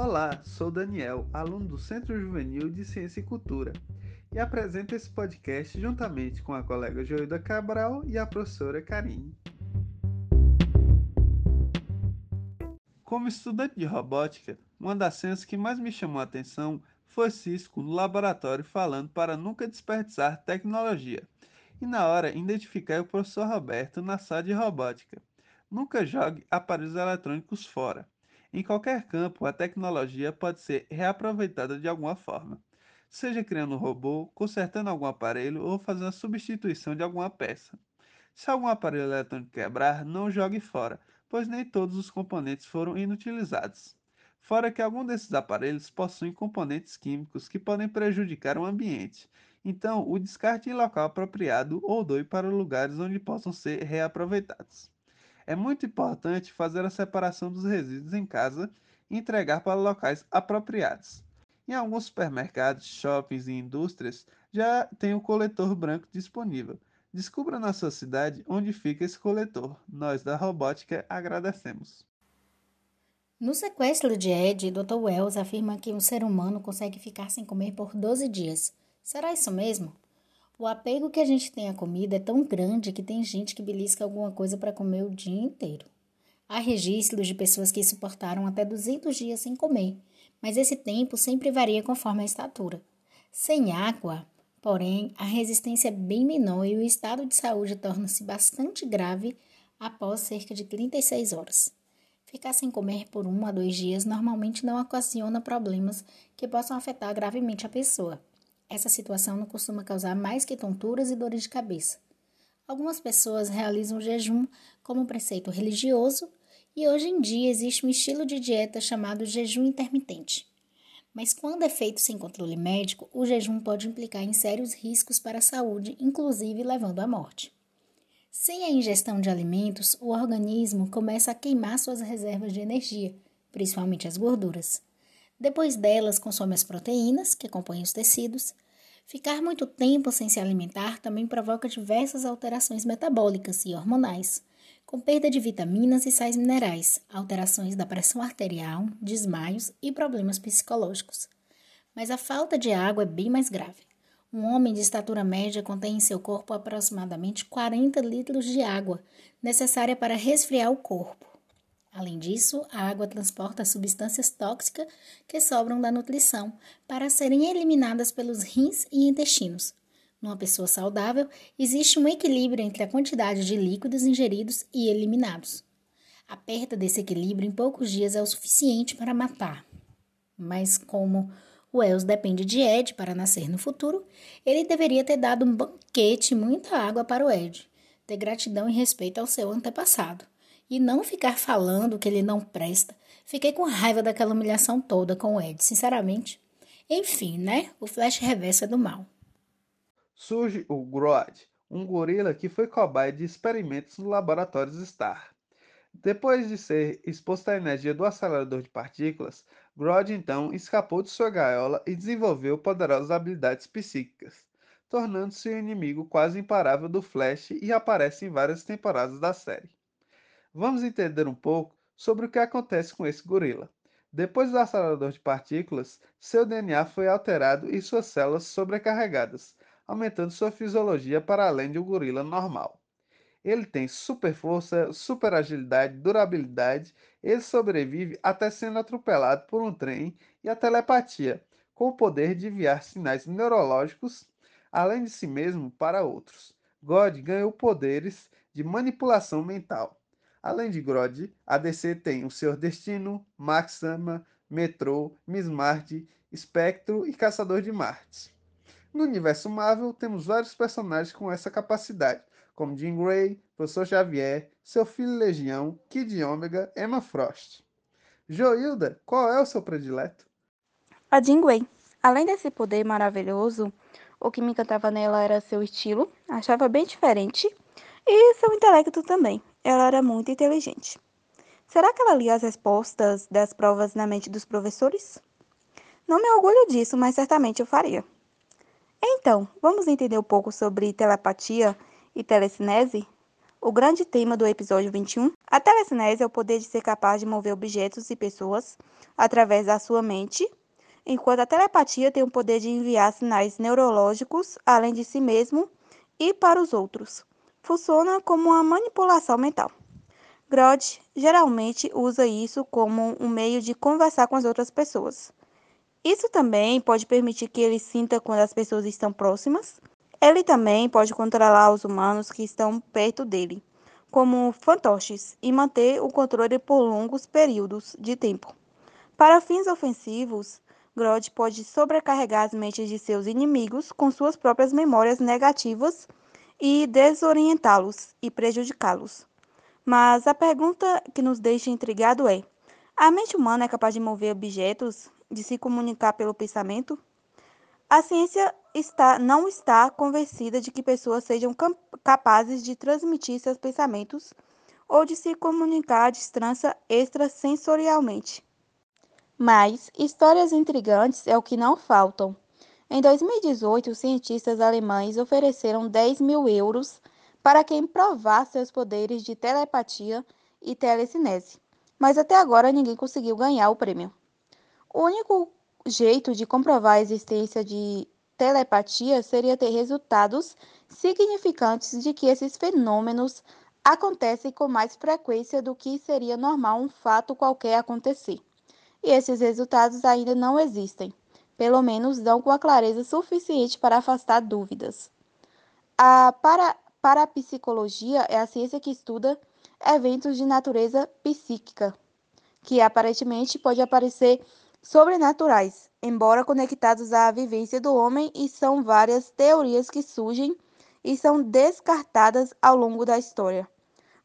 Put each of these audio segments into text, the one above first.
Olá, sou Daniel, aluno do Centro Juvenil de Ciência e Cultura, e apresento esse podcast juntamente com a colega Joilda Cabral e a professora Karine. Como estudante de robótica, uma das cenas que mais me chamou a atenção foi Cisco no laboratório falando para nunca desperdiçar tecnologia. E na hora identifiquei o professor Roberto na sala de robótica. Nunca jogue aparelhos eletrônicos fora. Em qualquer campo, a tecnologia pode ser reaproveitada de alguma forma, seja criando um robô, consertando algum aparelho ou fazendo a substituição de alguma peça. Se algum aparelho eletrônico quebrar, não jogue fora, pois nem todos os componentes foram inutilizados. Fora que algum desses aparelhos possuem componentes químicos que podem prejudicar o ambiente, então o descarte em local apropriado ou doe para lugares onde possam ser reaproveitados. É muito importante fazer a separação dos resíduos em casa e entregar para locais apropriados. Em alguns supermercados, shoppings e indústrias já tem o coletor branco disponível, Descubra na sua cidade onde fica esse coletor. Nós da robótica agradecemos. No sequestro de Ed, Dr. Wells afirma que um ser humano consegue ficar sem comer por 12 dias. Será isso mesmo? O apego que a gente tem à comida é tão grande que tem gente que belisca alguma coisa para comer o dia inteiro. Há registros de pessoas que suportaram até 200 dias sem comer, mas esse tempo sempre varia conforme a estatura. Sem água, Porém, a resistência é bem menor e o estado de saúde torna-se bastante grave após cerca de 36 horas. Ficar sem comer por um a dois dias normalmente não ocasiona problemas que possam afetar gravemente a pessoa. Essa situação não costuma causar mais que tonturas e dores de cabeça. Algumas pessoas realizam o jejum como preceito religioso e hoje em dia existe um estilo de dieta chamado jejum intermitente. Mas quando é feito sem controle médico, o jejum pode implicar em sérios riscos para a saúde, inclusive levando à morte. Sem a ingestão de alimentos, o organismo começa a queimar suas reservas de energia, principalmente as gorduras. Depois delas, consome as proteínas, que compõem os tecidos. Ficar muito tempo sem se alimentar também provoca diversas alterações metabólicas e hormonais, com perda de vitaminas e sais minerais, alterações da pressão arterial, desmaios e problemas psicológicos. Mas a falta de água é bem mais grave. Um homem de estatura média contém em seu corpo aproximadamente 40 litros de água, necessária para resfriar o corpo. Além disso, a água transporta substâncias tóxicas que sobram da nutrição para serem eliminadas pelos rins e intestinos, numa pessoa saudável, existe um equilíbrio entre a quantidade de líquidos ingeridos e eliminados. A perda desse equilíbrio em poucos dias é o suficiente para matar. Mas como o Wells depende de Ed para nascer no futuro, ele deveria ter dado um banquete e muita água para o Ed, ter gratidão e respeito ao seu antepassado, e não ficar falando que ele não presta. Fiquei com raiva daquela humilhação toda com o Ed, sinceramente. Enfim, né? O flash reverso é do mal surge o Grodd, um gorila que foi cobaia de experimentos no laboratório Star. Depois de ser exposto à energia do acelerador de partículas, Grodd então escapou de sua gaiola e desenvolveu poderosas habilidades psíquicas, tornando-se um inimigo quase imparável do Flash e aparece em várias temporadas da série. Vamos entender um pouco sobre o que acontece com esse gorila. Depois do acelerador de partículas, seu DNA foi alterado e suas células sobrecarregadas, aumentando sua fisiologia para além de um gorila normal. Ele tem super força, super agilidade, durabilidade, ele sobrevive até sendo atropelado por um trem e a telepatia, com o poder de enviar sinais neurológicos além de si mesmo para outros. God ganhou poderes de manipulação mental. Além de Grodd, a DC tem o Senhor Destino, Maxima, Metrô, Miss Marty, Espectro e Caçador de Marte. No universo Marvel, temos vários personagens com essa capacidade, como Jean Grey, Professor Xavier, seu filho Legião, Kid Ômega, Emma Frost. Joilda, qual é o seu predileto? A Jean Grey. Além desse poder maravilhoso, o que me encantava nela era seu estilo, achava bem diferente, e seu intelecto também. Ela era muito inteligente. Será que ela lia as respostas das provas na mente dos professores? Não me orgulho disso, mas certamente eu faria. Então, vamos entender um pouco sobre telepatia e telecinese? o grande tema do episódio 21. A telecinese é o poder de ser capaz de mover objetos e pessoas através da sua mente, enquanto a telepatia tem o poder de enviar sinais neurológicos além de si mesmo e para os outros. Funciona como uma manipulação mental. Grod geralmente usa isso como um meio de conversar com as outras pessoas. Isso também pode permitir que ele sinta quando as pessoas estão próximas. Ele também pode controlar os humanos que estão perto dele, como fantoches, e manter o controle por longos períodos de tempo. Para fins ofensivos, Grod pode sobrecarregar as mentes de seus inimigos com suas próprias memórias negativas e desorientá-los e prejudicá-los. Mas a pergunta que nos deixa intrigado é: a mente humana é capaz de mover objetos, de se comunicar pelo pensamento? A ciência está, não está convencida de que pessoas sejam capazes de transmitir seus pensamentos ou de se comunicar à distância extrasensorialmente. Mas histórias intrigantes é o que não faltam. Em 2018, os cientistas alemães ofereceram 10 mil euros para quem provasse seus poderes de telepatia e telecinese, mas até agora ninguém conseguiu ganhar o prêmio. O único jeito de comprovar a existência de telepatia seria ter resultados significantes de que esses fenômenos acontecem com mais frequência do que seria normal um fato qualquer acontecer. E esses resultados ainda não existem, pelo menos não com a clareza suficiente para afastar dúvidas. A para, parapsicologia é a ciência que estuda eventos de natureza psíquica, que aparentemente pode aparecer sobrenaturais, embora conectados à vivência do homem, e são várias teorias que surgem e são descartadas ao longo da história.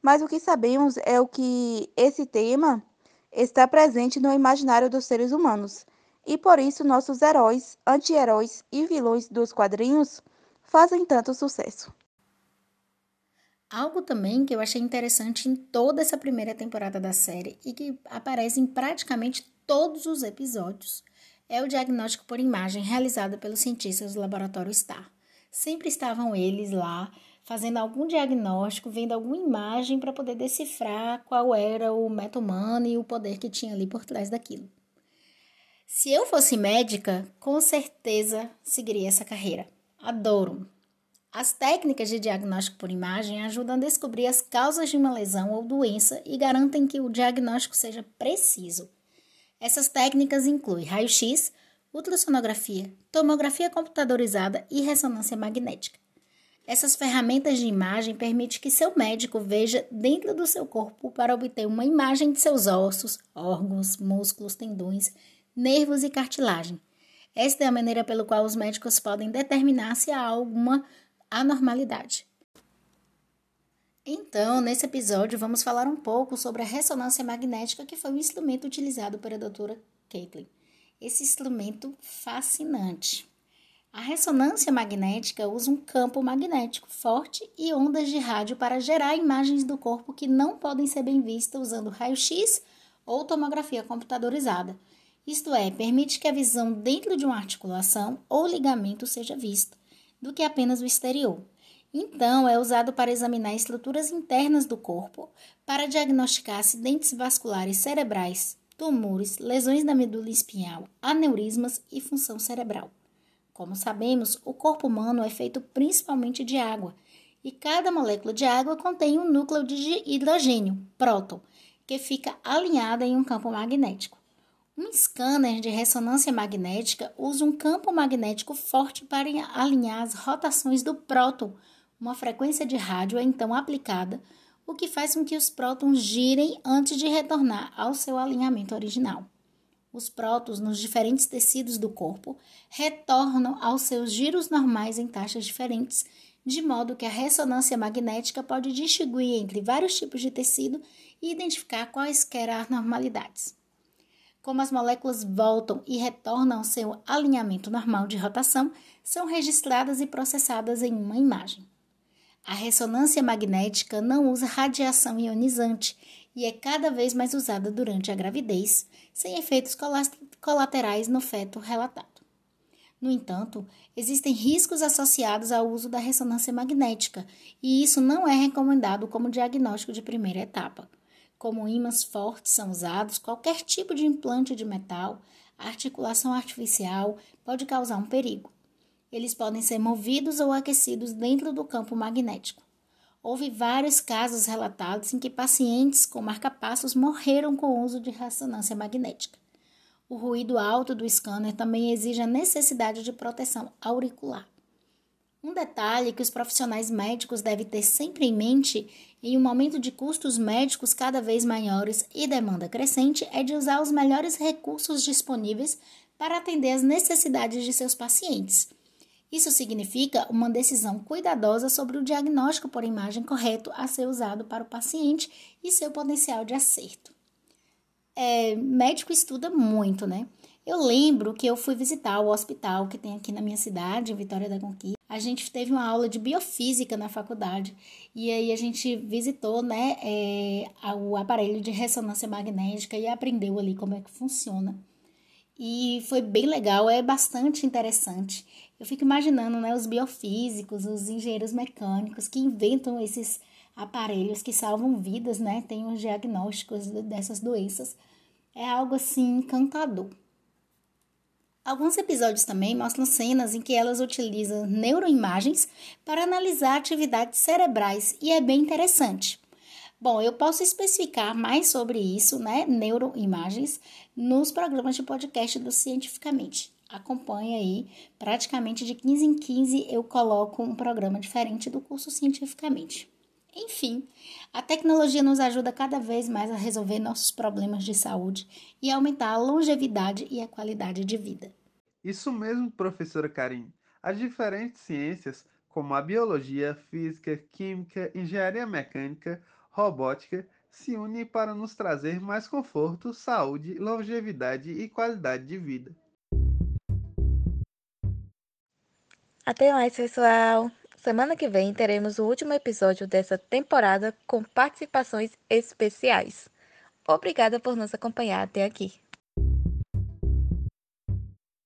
Mas o que sabemos é o que esse tema está presente no imaginário dos seres humanos, e por isso nossos heróis, anti-heróis e vilões dos quadrinhos fazem tanto sucesso. Algo também que eu achei interessante em toda essa primeira temporada da série e que aparece em praticamente todos os episódios é o diagnóstico por imagem realizado pelos cientistas do laboratório STAR. Sempre estavam eles lá fazendo algum diagnóstico, vendo alguma imagem para poder decifrar qual era o meta humano e o poder que tinha ali por trás daquilo. Se eu fosse médica, com certeza seguiria essa carreira. Adoro. As técnicas de diagnóstico por imagem ajudam a descobrir as causas de uma lesão ou doença e garantem que o diagnóstico seja preciso. Essas técnicas incluem raio-x, ultrassonografia, tomografia computadorizada e ressonância magnética. Essas ferramentas de imagem permitem que seu médico veja dentro do seu corpo para obter uma imagem de seus ossos, órgãos, músculos, tendões, nervos e cartilagem. Esta é a maneira pela qual os médicos podem determinar se há alguma anormalidade. Então, nesse episódio, vamos falar um pouco sobre a ressonância magnética, que foi um instrumento utilizado pela doutora Caitlin. Esse instrumento fascinante. A ressonância magnética usa um campo magnético forte e ondas de rádio para gerar imagens do corpo que não podem ser bem vistas usando raio-x ou tomografia computadorizada. Isto é, permite que a visão dentro de uma articulação ou ligamento seja vista, do que apenas o exterior. Então, é usado para examinar estruturas internas do corpo, para diagnosticar acidentes vasculares cerebrais, tumores, lesões da medula espinhal, aneurismas e função cerebral. Como sabemos, o corpo humano é feito principalmente de água, e cada molécula de água contém um núcleo de hidrogênio, próton, que fica alinhada em um campo magnético. Um scanner de ressonância magnética usa um campo magnético forte para alinhar as rotações do próton. Uma frequência de rádio é então aplicada, o que faz com que os prótons girem antes de retornar ao seu alinhamento original os prótons nos diferentes tecidos do corpo retornam aos seus giros normais em taxas diferentes, de modo que a ressonância magnética pode distinguir entre vários tipos de tecido e identificar quaisquer anormalidades. Como as moléculas voltam e retornam ao seu alinhamento normal de rotação, são registradas e processadas em uma imagem. A ressonância magnética não usa radiação ionizante e é cada vez mais usada durante a gravidez, sem efeitos colaterais no feto relatado. No entanto, existem riscos associados ao uso da ressonância magnética, e isso não é recomendado como diagnóstico de primeira etapa. Como ímãs fortes são usados, qualquer tipo de implante de metal, articulação artificial pode causar um perigo. Eles podem ser movidos ou aquecidos dentro do campo magnético. Houve vários casos relatados em que pacientes com marcapassos morreram com o uso de ressonância magnética. O ruído alto do scanner também exige a necessidade de proteção auricular. Um detalhe que os profissionais médicos devem ter sempre em mente em um momento de custos médicos cada vez maiores e demanda crescente é de usar os melhores recursos disponíveis para atender às necessidades de seus pacientes. Isso significa uma decisão cuidadosa sobre o diagnóstico por imagem correto a ser usado para o paciente e seu potencial de acerto é, médico estuda muito, né? Eu lembro que eu fui visitar o hospital que tem aqui na minha cidade, Vitória da Conquista. A gente teve uma aula de biofísica na faculdade e aí a gente visitou, né, é, o aparelho de ressonância magnética e aprendeu ali como é que funciona. E foi bem legal, é bastante interessante. Eu fico imaginando, né, os biofísicos, os engenheiros mecânicos que inventam esses aparelhos que salvam vidas, né? Tem os diagnósticos dessas doenças. É algo assim encantador. Alguns episódios também mostram cenas em que elas utilizam neuroimagens para analisar atividades cerebrais e é bem interessante. Bom, eu posso especificar mais sobre isso, né, neuroimagens, nos programas de podcast do Cientificamente. Acompanhe aí, praticamente de 15 em 15 eu coloco um programa diferente do curso Cientificamente. Enfim, a tecnologia nos ajuda cada vez mais a resolver nossos problemas de saúde e aumentar a longevidade e a qualidade de vida. Isso mesmo, professora Karim. As diferentes ciências, como a biologia, física, química, engenharia mecânica, robótica, se unem para nos trazer mais conforto, saúde, longevidade e qualidade de vida. Até mais, pessoal! Semana que vem teremos o último episódio dessa temporada com participações especiais. Obrigada por nos acompanhar até aqui.